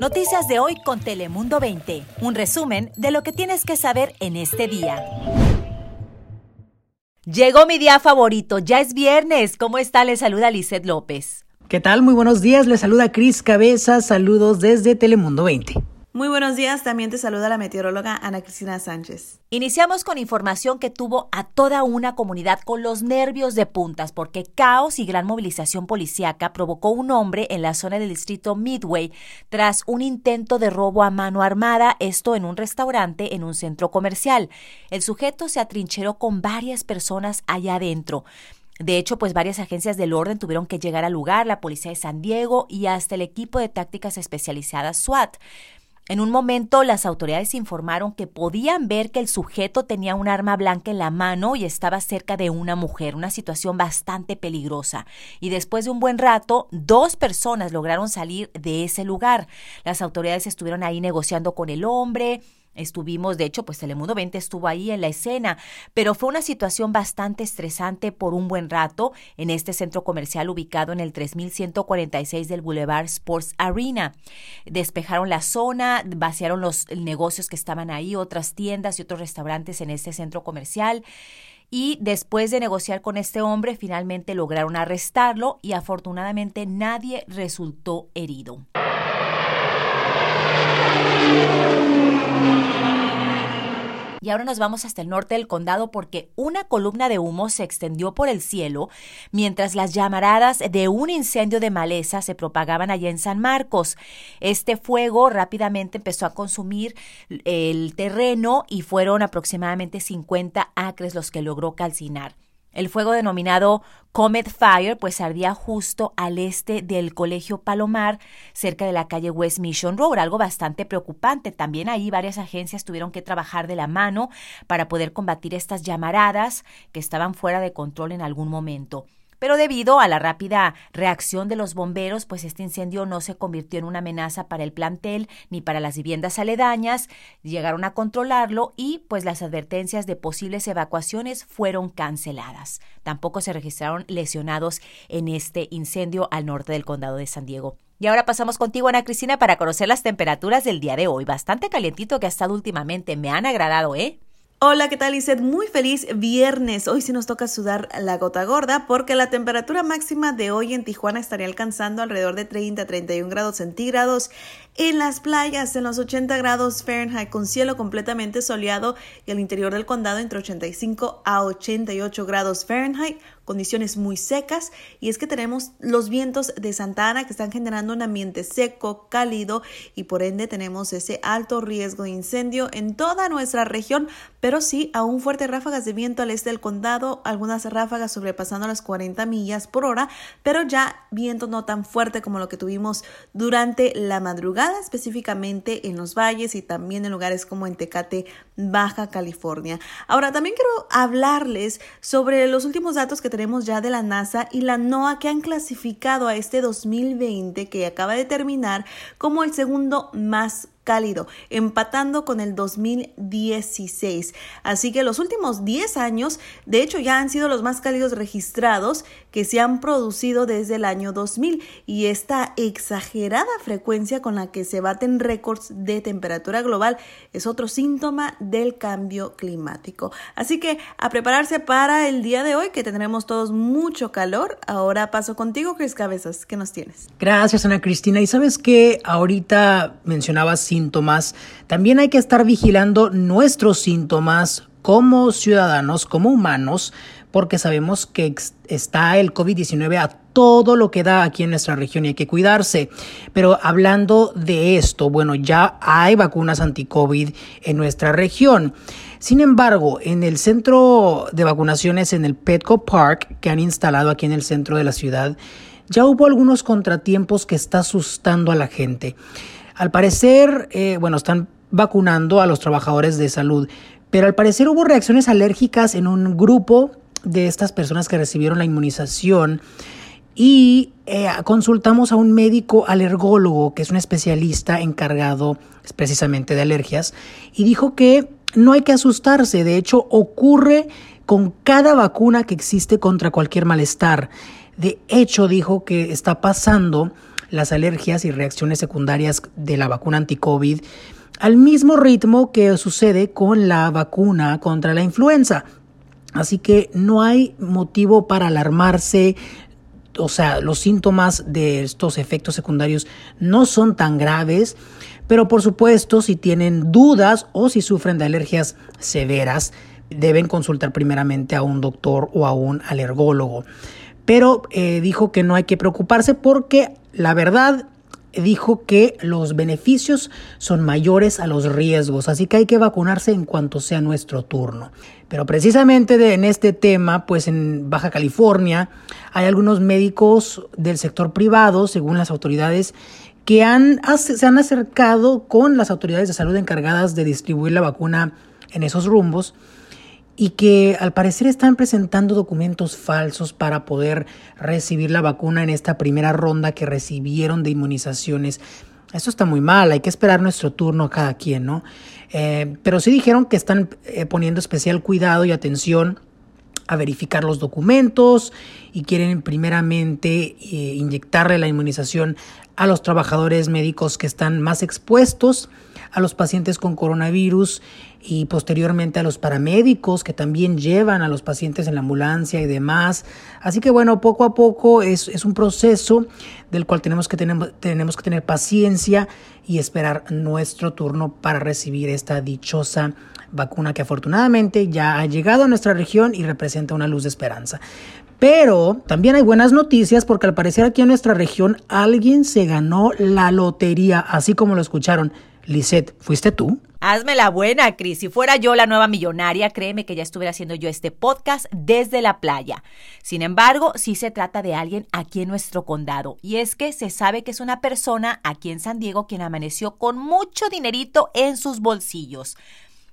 Noticias de hoy con Telemundo 20. Un resumen de lo que tienes que saber en este día. Llegó mi día favorito, ya es viernes. ¿Cómo está? Le saluda Lizeth López. ¿Qué tal? Muy buenos días. Le saluda Cris Cabeza. Saludos desde Telemundo 20. Muy buenos días, también te saluda la meteoróloga Ana Cristina Sánchez. Iniciamos con información que tuvo a toda una comunidad con los nervios de puntas porque caos y gran movilización policíaca provocó un hombre en la zona del distrito Midway tras un intento de robo a mano armada, esto en un restaurante en un centro comercial. El sujeto se atrincheró con varias personas allá adentro. De hecho, pues varias agencias del orden tuvieron que llegar al lugar, la policía de San Diego y hasta el equipo de tácticas especializadas SWAT. En un momento las autoridades informaron que podían ver que el sujeto tenía un arma blanca en la mano y estaba cerca de una mujer, una situación bastante peligrosa. Y después de un buen rato, dos personas lograron salir de ese lugar. Las autoridades estuvieron ahí negociando con el hombre, Estuvimos, de hecho, pues Telemundo 20 estuvo ahí en la escena, pero fue una situación bastante estresante por un buen rato en este centro comercial ubicado en el 3146 del Boulevard Sports Arena. Despejaron la zona, vaciaron los negocios que estaban ahí, otras tiendas y otros restaurantes en este centro comercial. Y después de negociar con este hombre, finalmente lograron arrestarlo y afortunadamente nadie resultó herido. Y ahora nos vamos hasta el norte del condado porque una columna de humo se extendió por el cielo mientras las llamaradas de un incendio de maleza se propagaban allá en San Marcos. Este fuego rápidamente empezó a consumir el terreno y fueron aproximadamente 50 acres los que logró calcinar. El fuego denominado Comet Fire pues ardía justo al este del Colegio Palomar, cerca de la calle West Mission Road, algo bastante preocupante. También ahí varias agencias tuvieron que trabajar de la mano para poder combatir estas llamaradas que estaban fuera de control en algún momento. Pero debido a la rápida reacción de los bomberos, pues este incendio no se convirtió en una amenaza para el plantel ni para las viviendas aledañas, llegaron a controlarlo y pues las advertencias de posibles evacuaciones fueron canceladas. Tampoco se registraron lesionados en este incendio al norte del condado de San Diego. Y ahora pasamos contigo, Ana Cristina, para conocer las temperaturas del día de hoy. Bastante calientito que ha estado últimamente. Me han agradado, ¿eh? Hola, ¿qué tal, Iset? Muy feliz viernes. Hoy sí nos toca sudar la gota gorda porque la temperatura máxima de hoy en Tijuana estaría alcanzando alrededor de 30 a 31 grados centígrados. En las playas, en los 80 grados Fahrenheit, con cielo completamente soleado y el interior del condado entre 85 a 88 grados Fahrenheit condiciones muy secas. Y es que tenemos los vientos de Santa Ana que están generando un ambiente seco, cálido y por ende tenemos ese alto riesgo de incendio en toda nuestra región, pero sí aún fuertes ráfagas de viento al este del condado, algunas ráfagas sobrepasando las 40 millas por hora, pero ya viento no tan fuerte como lo que tuvimos durante la madrugada, específicamente en los valles y también en lugares como en Tecate, Baja California. Ahora también quiero hablarles sobre los últimos datos que tenemos ya de la NASA y la NOAA que han clasificado a este 2020 que acaba de terminar como el segundo más cálido, empatando con el 2016. Así que los últimos 10 años, de hecho, ya han sido los más cálidos registrados que se han producido desde el año 2000 y esta exagerada frecuencia con la que se baten récords de temperatura global es otro síntoma del cambio climático. Así que a prepararse para el día de hoy que tendremos todos mucho calor. Ahora paso contigo, Cris Cabezas, ¿qué nos tienes? Gracias, Ana Cristina. Y sabes que ahorita mencionabas síntomas, también hay que estar vigilando nuestros síntomas como ciudadanos, como humanos, porque sabemos que está el COVID-19 a todo lo que da aquí en nuestra región y hay que cuidarse. Pero hablando de esto, bueno, ya hay vacunas anti-COVID en nuestra región. Sin embargo, en el centro de vacunaciones en el Petco Park que han instalado aquí en el centro de la ciudad, ya hubo algunos contratiempos que está asustando a la gente. Al parecer, eh, bueno, están vacunando a los trabajadores de salud, pero al parecer hubo reacciones alérgicas en un grupo de estas personas que recibieron la inmunización y eh, consultamos a un médico alergólogo, que es un especialista encargado precisamente de alergias, y dijo que no hay que asustarse, de hecho ocurre con cada vacuna que existe contra cualquier malestar. De hecho, dijo que está pasando las alergias y reacciones secundarias de la vacuna anti-COVID al mismo ritmo que sucede con la vacuna contra la influenza. Así que no hay motivo para alarmarse, o sea, los síntomas de estos efectos secundarios no son tan graves, pero por supuesto, si tienen dudas o si sufren de alergias severas, deben consultar primeramente a un doctor o a un alergólogo. Pero eh, dijo que no hay que preocuparse porque la verdad dijo que los beneficios son mayores a los riesgos, así que hay que vacunarse en cuanto sea nuestro turno. Pero precisamente en este tema, pues en Baja California hay algunos médicos del sector privado, según las autoridades, que se han acercado con las autoridades de salud encargadas de distribuir la vacuna en esos rumbos y que al parecer están presentando documentos falsos para poder recibir la vacuna en esta primera ronda que recibieron de inmunizaciones. Eso está muy mal, hay que esperar nuestro turno a cada quien, ¿no? Eh, pero sí dijeron que están eh, poniendo especial cuidado y atención a verificar los documentos y quieren primeramente eh, inyectarle la inmunización a los trabajadores médicos que están más expuestos, a los pacientes con coronavirus y posteriormente a los paramédicos que también llevan a los pacientes en la ambulancia y demás. Así que bueno, poco a poco es, es un proceso del cual tenemos que, tenemos que tener paciencia y esperar nuestro turno para recibir esta dichosa vacuna que afortunadamente ya ha llegado a nuestra región y representa una luz de esperanza. Pero también hay buenas noticias porque al parecer aquí en nuestra región alguien se ganó la lotería, así como lo escucharon. Lisette, ¿fuiste tú? Hazme la buena, Cris. Si fuera yo la nueva millonaria, créeme que ya estuviera haciendo yo este podcast desde la playa. Sin embargo, sí se trata de alguien aquí en nuestro condado. Y es que se sabe que es una persona aquí en San Diego quien amaneció con mucho dinerito en sus bolsillos.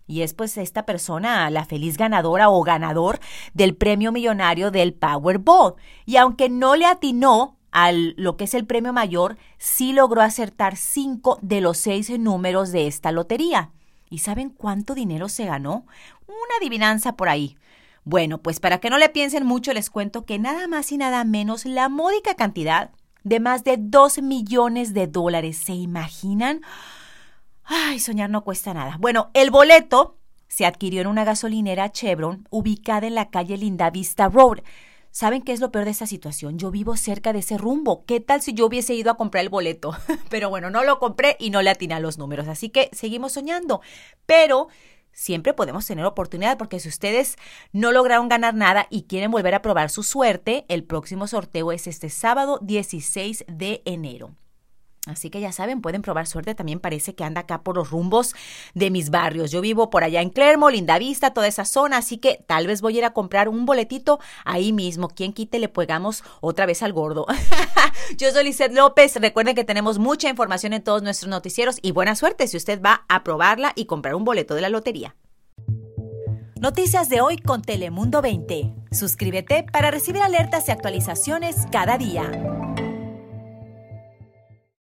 Y es pues esta persona la feliz ganadora o ganador del premio millonario del Powerball. Y aunque no le atinó al lo que es el premio mayor, sí logró acertar cinco de los seis números de esta lotería. ¿Y saben cuánto dinero se ganó? Una adivinanza por ahí. Bueno, pues para que no le piensen mucho, les cuento que nada más y nada menos la módica cantidad de más de dos millones de dólares. ¿Se imaginan? Ay, soñar no cuesta nada. Bueno, el boleto se adquirió en una gasolinera Chevron ubicada en la calle Linda Vista Road. ¿Saben qué es lo peor de esta situación? Yo vivo cerca de ese rumbo. ¿Qué tal si yo hubiese ido a comprar el boleto? Pero bueno, no lo compré y no le atiné a los números. Así que seguimos soñando. Pero siempre podemos tener oportunidad porque si ustedes no lograron ganar nada y quieren volver a probar su suerte, el próximo sorteo es este sábado 16 de enero. Así que ya saben, pueden probar suerte. También parece que anda acá por los rumbos de mis barrios. Yo vivo por allá en Clermo, Linda Vista, toda esa zona. Así que tal vez voy a ir a comprar un boletito ahí mismo. Quien quite le pegamos otra vez al gordo. Yo soy Lizeth López. Recuerden que tenemos mucha información en todos nuestros noticieros y buena suerte si usted va a probarla y comprar un boleto de la lotería. Noticias de hoy con Telemundo 20. Suscríbete para recibir alertas y actualizaciones cada día.